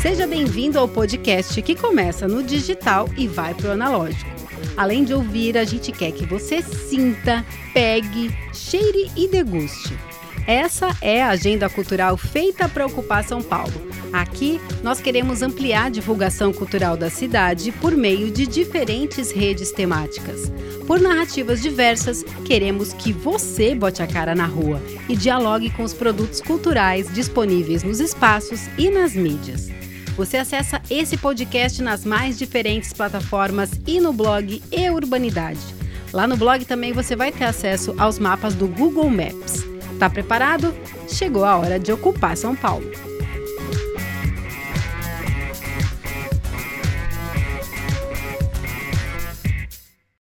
Seja bem-vindo ao podcast que começa no digital e vai para o analógico. Além de ouvir, a gente quer que você sinta, pegue, cheire e deguste. Essa é a agenda cultural feita para ocupar São Paulo. Aqui, nós queremos ampliar a divulgação cultural da cidade por meio de diferentes redes temáticas. Por narrativas diversas, queremos que você bote a cara na rua e dialogue com os produtos culturais disponíveis nos espaços e nas mídias. Você acessa esse podcast nas mais diferentes plataformas e no blog E Urbanidade. Lá no blog também você vai ter acesso aos mapas do Google Maps. Tá preparado? Chegou a hora de ocupar São Paulo.